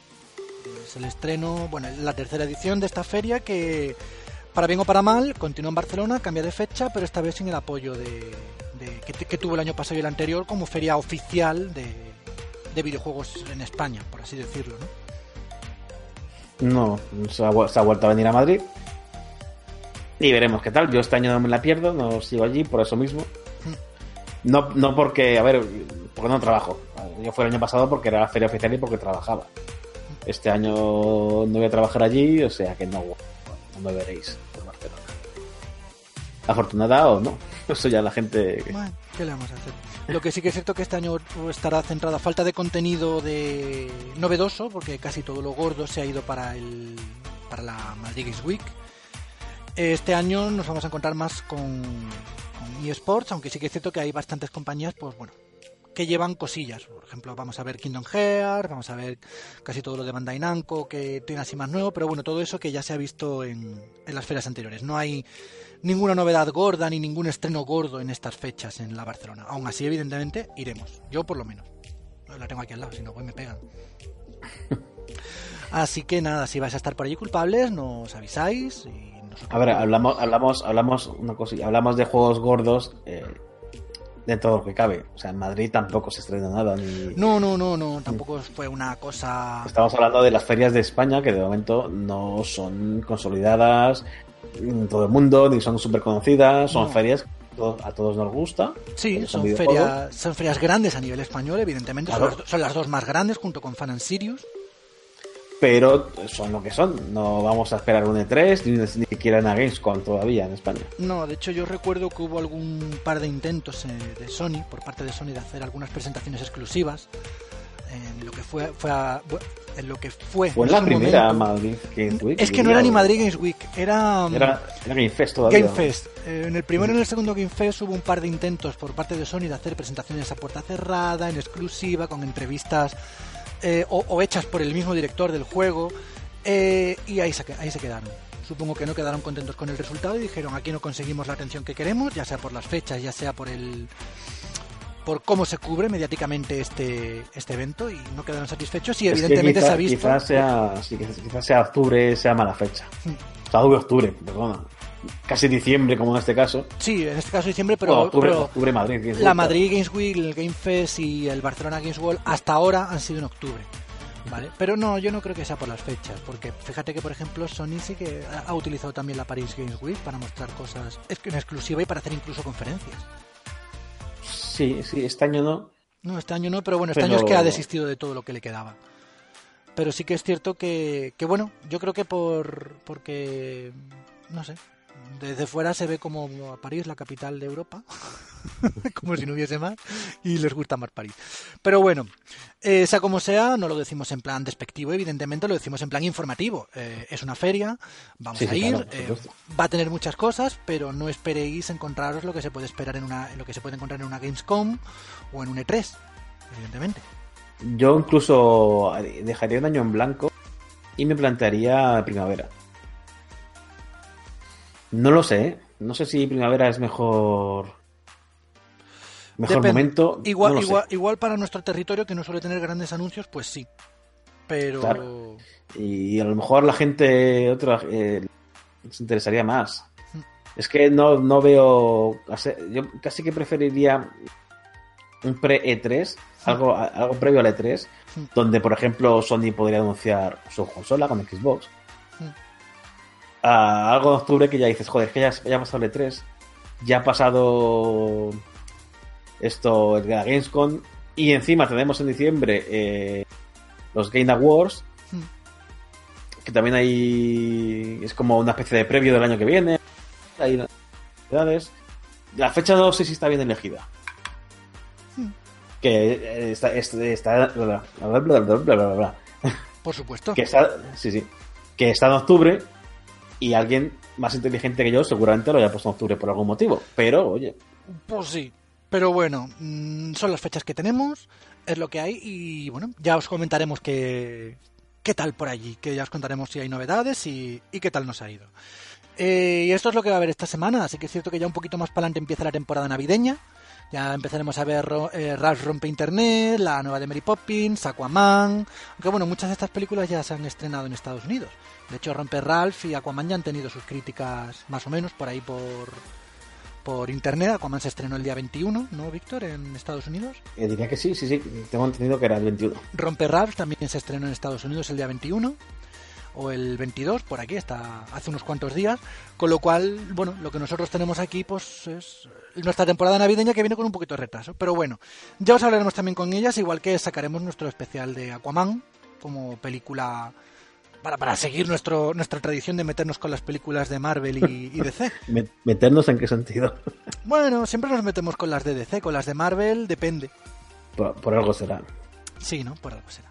Es el estreno, bueno, la tercera edición de esta feria que, para bien o para mal, continúa en Barcelona, cambia de fecha, pero esta vez sin el apoyo de, que, tuvo el año pasado y el anterior como feria oficial de, de videojuegos en España, por así decirlo, ¿no? No, se se ha vuelto a venir a Madrid. Y veremos qué tal. Yo este año no me la pierdo, no sigo allí por eso mismo. No, no porque, a ver, porque no trabajo. Yo fui el año pasado porque era la feria oficial y porque trabajaba. Este año no voy a trabajar allí, o sea que no, no me veréis por Barcelona. Afortunada o no. Eso ya la gente. Bueno, ¿qué le vamos a hacer? Lo que sí que es cierto que este año estará centrado a falta de contenido de novedoso, porque casi todo lo gordo se ha ido para el para la Madrid Week. Este año nos vamos a encontrar más con, con eSports, aunque sí que es cierto que hay bastantes compañías, pues bueno, que llevan cosillas. Por ejemplo, vamos a ver Kingdom Hearts, vamos a ver casi todo lo de Bandai Namco, que tiene así más nuevo, pero bueno, todo eso que ya se ha visto en, en las ferias anteriores. No hay ninguna novedad gorda ni ningún estreno gordo en estas fechas en la Barcelona. Aún así, evidentemente, iremos. Yo por lo menos. La tengo aquí al lado, si no, pues me pegan. Así que nada, si vais a estar por allí culpables, nos avisáis y nosotros... A ver, hablamos, hablamos, hablamos una cosilla, hablamos de juegos gordos eh, de lo que cabe. O sea, en Madrid tampoco se estrena nada. Ni... No, no, no, no, tampoco fue una cosa... Estamos hablando de las ferias de España que de momento no son consolidadas en todo el mundo, ni son súper conocidas. Son No. ferias a todos nos gusta. Sí, Son ferias, son ferias grandes a nivel español, evidentemente. Son, Claro. las, son las dos más grandes junto con Fan and Sirius. Pero son lo que son. No vamos a esperar un E3 ni, ni siquiera una Gamescom todavía en España. No, de hecho yo recuerdo que hubo algún par de intentos eh, de Sony, por parte de Sony, de hacer algunas presentaciones exclusivas en lo que fue, fue a- en lo que fue, Fue en la primera momento. Madrid Games Week. Es que no era ni. Madrid Games Week, era, mm, Era, era Game Fest todavía. Game Fest. Eh, en el primero y en el segundo Game Fest hubo un par de intentos por parte de Sony de hacer presentaciones a puerta cerrada, en exclusiva, con entrevistas eh, o, o hechas por el mismo director del juego. eh, y ahí se, ahí se quedaron. Supongo que no quedaron contentos con el resultado y dijeron aquí no conseguimos la atención que queremos, ya sea por las fechas, ya sea por el por cómo se cubre mediáticamente este, este evento y no quedaron satisfechos y Es evidentemente quizá- se ha visto Quizás sea, sí, sea octubre, sea mala fecha. O sea, octubre, perdona. Casi diciembre, como en este caso. sí en este caso diciembre pero, Bueno, octubre, pero octubre Madrid. Games La. Madrid Games Week, el Game Fest y el Barcelona Games World hasta ahora han sido en octubre. ¿Vale? Pero no, yo no creo que sea por las fechas, porque fíjate que, por ejemplo, Sony sí que ha- ha utilizado también la Paris Games Week para mostrar cosas en exclusiva y para hacer incluso conferencias. Sí, sí, este año no. No, este año no, pero bueno, este Pero- año es que ha desistido de todo lo que le quedaba. Pero sí que es cierto que, que bueno, yo creo que por porque, no sé, desde fuera se ve como a París, la capital de Europa, como si no hubiese más, y les gusta más París. Pero bueno, eh, sea como sea, no lo decimos en plan despectivo, evidentemente lo decimos en plan informativo. Eh, es una feria, vamos Sí, a ir, claro, eh, va a tener muchas cosas, pero no esperéis encontraros lo que se puede esperar en una, en lo que se puede encontrar en una Gamescom o en un E3, evidentemente. Yo incluso dejaría un año en blanco y me plantearía primavera. No lo sé, ¿eh? no sé si primavera es mejor. Mejor momento. Igual, no igual, igual para nuestro territorio que no suele tener grandes anuncios, pues sí. Pero Claro. Y a lo mejor la gente otra eh, se interesaría más. Mm. Es que no, no veo. Yo casi que preferiría un pre-E3, algo, algo previo al E3, Mm. donde por ejemplo Sony podría anunciar su consola con Xbox. A algo de octubre que ya dices, joder, es que ya, ya ha pasado el E3, ya ha pasado esto, el Gamescom, y encima tenemos en diciembre eh, los Game Awards, Hmm. que también hay. es como una especie de previo del año que viene. Hay novedades. La fecha no sé si está bien elegida. Hmm. Que está. bla, bla, bla. Por supuesto. que está. Sí, sí. Que está en octubre. Y alguien más inteligente que yo seguramente lo haya puesto en octubre por algún motivo. Pero, oye, Pues sí. Pero bueno, mm, son las fechas que tenemos, es lo que hay y bueno, ya os comentaremos qué, qué tal por allí, que ya os contaremos si hay novedades y, y qué tal nos ha ido. Eh, y esto es lo que va a haber esta semana, así que es cierto que ya un poquito más para adelante empieza la temporada navideña. Ya empezaremos a ver eh, Ralph Rompe Internet, la nueva de Mary Poppins, Aquaman. Aunque bueno, muchas de estas películas ya se han estrenado en Estados Unidos. De hecho, Rompe Ralph y Aquaman ya han tenido sus críticas más o menos por ahí por, por internet. Aquaman se estrenó el día 21, ¿no, Víctor? En Estados Unidos. eh, diría que sí, sí, sí. Tengo entendido que era el 21. Rompe Ralph también se estrenó en Estados Unidos el día 21 o el 22, por aquí, está hace unos cuantos días. Con lo cual, bueno, lo que nosotros tenemos aquí, pues es nuestra temporada navideña que viene con un poquito de retraso. Pero bueno, ya os hablaremos también con ellas, igual que sacaremos nuestro especial de Aquaman como película. Para, para seguir nuestro, nuestra tradición de meternos con las películas de Marvel y, y DC. Me- ¿Meternos en qué sentido? Bueno, siempre nos metemos con las de DC, con las de Marvel, depende. por, por algo será. Sí, ¿no? Por algo será.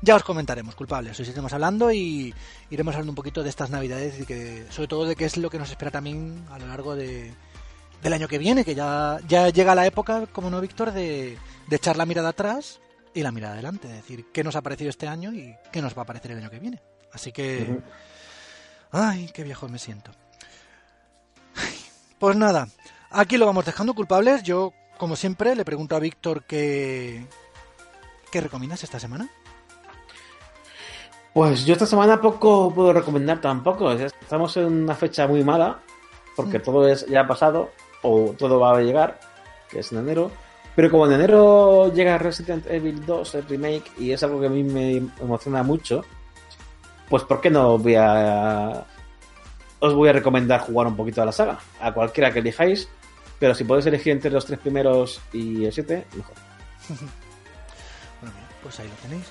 Ya os comentaremos, culpables. Hoy seguiremos hablando y iremos hablando un poquito de estas navidades y que, sobre todo de qué es lo que nos espera también a lo largo de, del año que viene, que ya, ya llega la época, como no, Víctor, de, de echar la mirada atrás y la mirada adelante. Es decir, qué nos ha parecido este año y qué nos va a parecer el año que viene. Así que... Ay, qué viejo me siento. Pues nada, aquí lo vamos dejando culpables. Yo, como siempre, le pregunto a Víctor qué, qué recomiendas esta semana. Pues yo esta semana poco puedo recomendar tampoco. Es- Estamos en una fecha muy mala, porque Mm. todo es ya ha pasado, o todo va a llegar, que es en enero. Pero como en enero llega Resident Evil 2, el remake, y es algo que a mí me emociona mucho, pues ¿por qué no voy a... Os voy a recomendar jugar un poquito a la saga, a cualquiera que elijáis, pero si podéis elegir entre los tres primeros y el 7, mejor. Bueno, mira, pues ahí lo tenéis.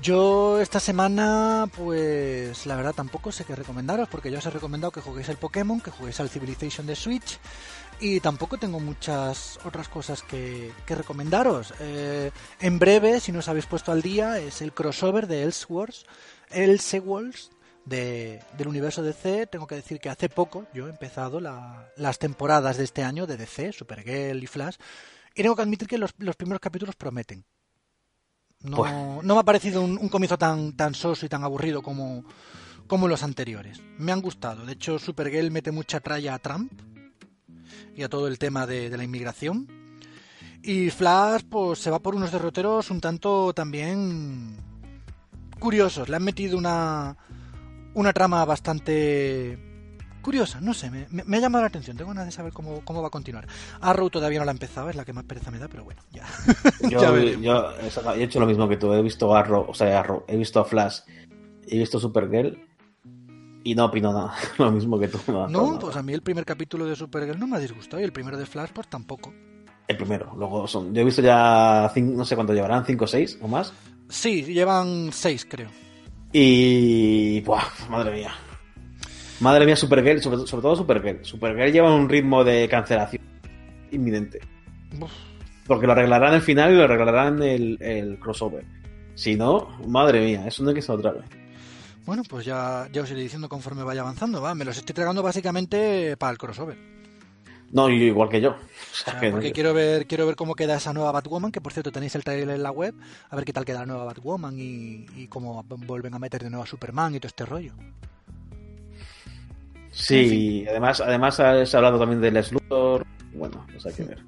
Yo esta semana, pues la verdad tampoco sé qué recomendaros, porque ya os he recomendado que juguéis el Pokémon, que juguéis al Civilization de Switch, y tampoco tengo muchas otras cosas que, que recomendaros. Eh, en breve, si no os habéis puesto al día, es el crossover de Elseworlds, Elseworlds de, del universo DC. Tengo que decir que hace poco yo he empezado la- las temporadas de este año de DC, Supergirl y Flash, y tengo que admitir que los, los primeros capítulos prometen. No, Pues- no me ha parecido un, un comienzo tan, tan soso y tan aburrido como, como los anteriores. Me han gustado. De hecho, Supergirl mete mucha tralla a Trump y a todo el tema de, de la inmigración. Y Flash, pues se va por unos derroteros un tanto también curiosos. Le han metido una, una trama bastante curiosa, no sé, me, ha llamado la atención. Tengo ganas de saber cómo, cómo va a continuar. Arrow todavía no la ha empezado, es la que más pereza me da, pero bueno, ya. Yo, Ya he hecho lo mismo que tú. He visto Arrow, o sea, Arrow, he visto Flash, he visto Supergirl y no opino nada. lo mismo que tú. No, No, nada. pues a mí el primer capítulo de Supergirl no me ha disgustado y el primero de Flash pues tampoco. El primero. Luego son. Yo he visto ya. no sé cuánto llevarán, 5 o 6 o más. Sí, llevan seis, creo. Y. Buah, madre mía. Madre mía, Supergirl, sobre, sobre todo Supergirl. Supergirl lleva un ritmo de cancelación inminente. Uf, Porque lo arreglarán el final y lo arreglarán el, el crossover. Si no, madre mía, eso no hay que ser otra vez. Bueno, pues ya, ya os iré diciendo conforme vaya avanzando, va. Me los estoy tragando básicamente para el crossover. No, igual que yo. O O sea, sea, que no- porque quiero ver, quiero ver cómo queda esa nueva Batwoman, que por cierto tenéis el trailer en la web, a ver qué tal queda la nueva Batwoman y, y cómo vuelven a meter de nuevo a Superman y todo este rollo. Sí, además, además se ha hablado también del Luthor. Bueno, pues hay que ver.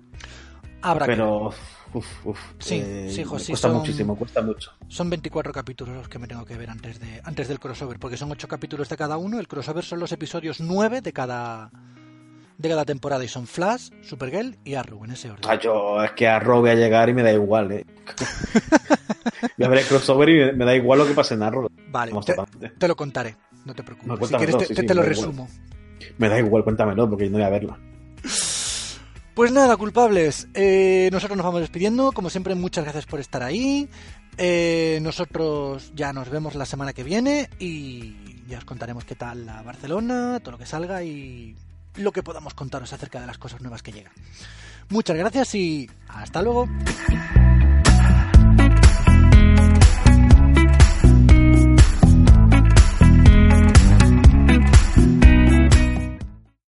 Habrá que ver. Pero, uf, uf, Sí, eh, sí, sí, cuesta son- muchísimo, cuesta mucho. Son 24 capítulos los que me tengo que ver antes de antes del crossover, porque son 8 capítulos de cada uno. El crossover son los episodios 9 de cada de cada temporada y son Flash, Supergirl y Arrow en ese orden. Ah, yo es que Arrow voy a llegar y me da igual, eh. voy a ver el crossover y me, da igual lo que pase en Arrow. Vale, te lo contaré. No te preocupes. si quieres, te, te, lo resumo. Me da igual, cuéntamelo, porque no voy a verlo. Pues nada, culpables. Eh, nosotros nos vamos despidiendo. Como siempre, muchas gracias por estar ahí. Eh, nosotros ya nos vemos la semana que viene y ya os contaremos qué tal la Barcelona, todo lo que salga y lo que podamos contaros acerca de las cosas nuevas que llegan. Muchas gracias y hasta luego.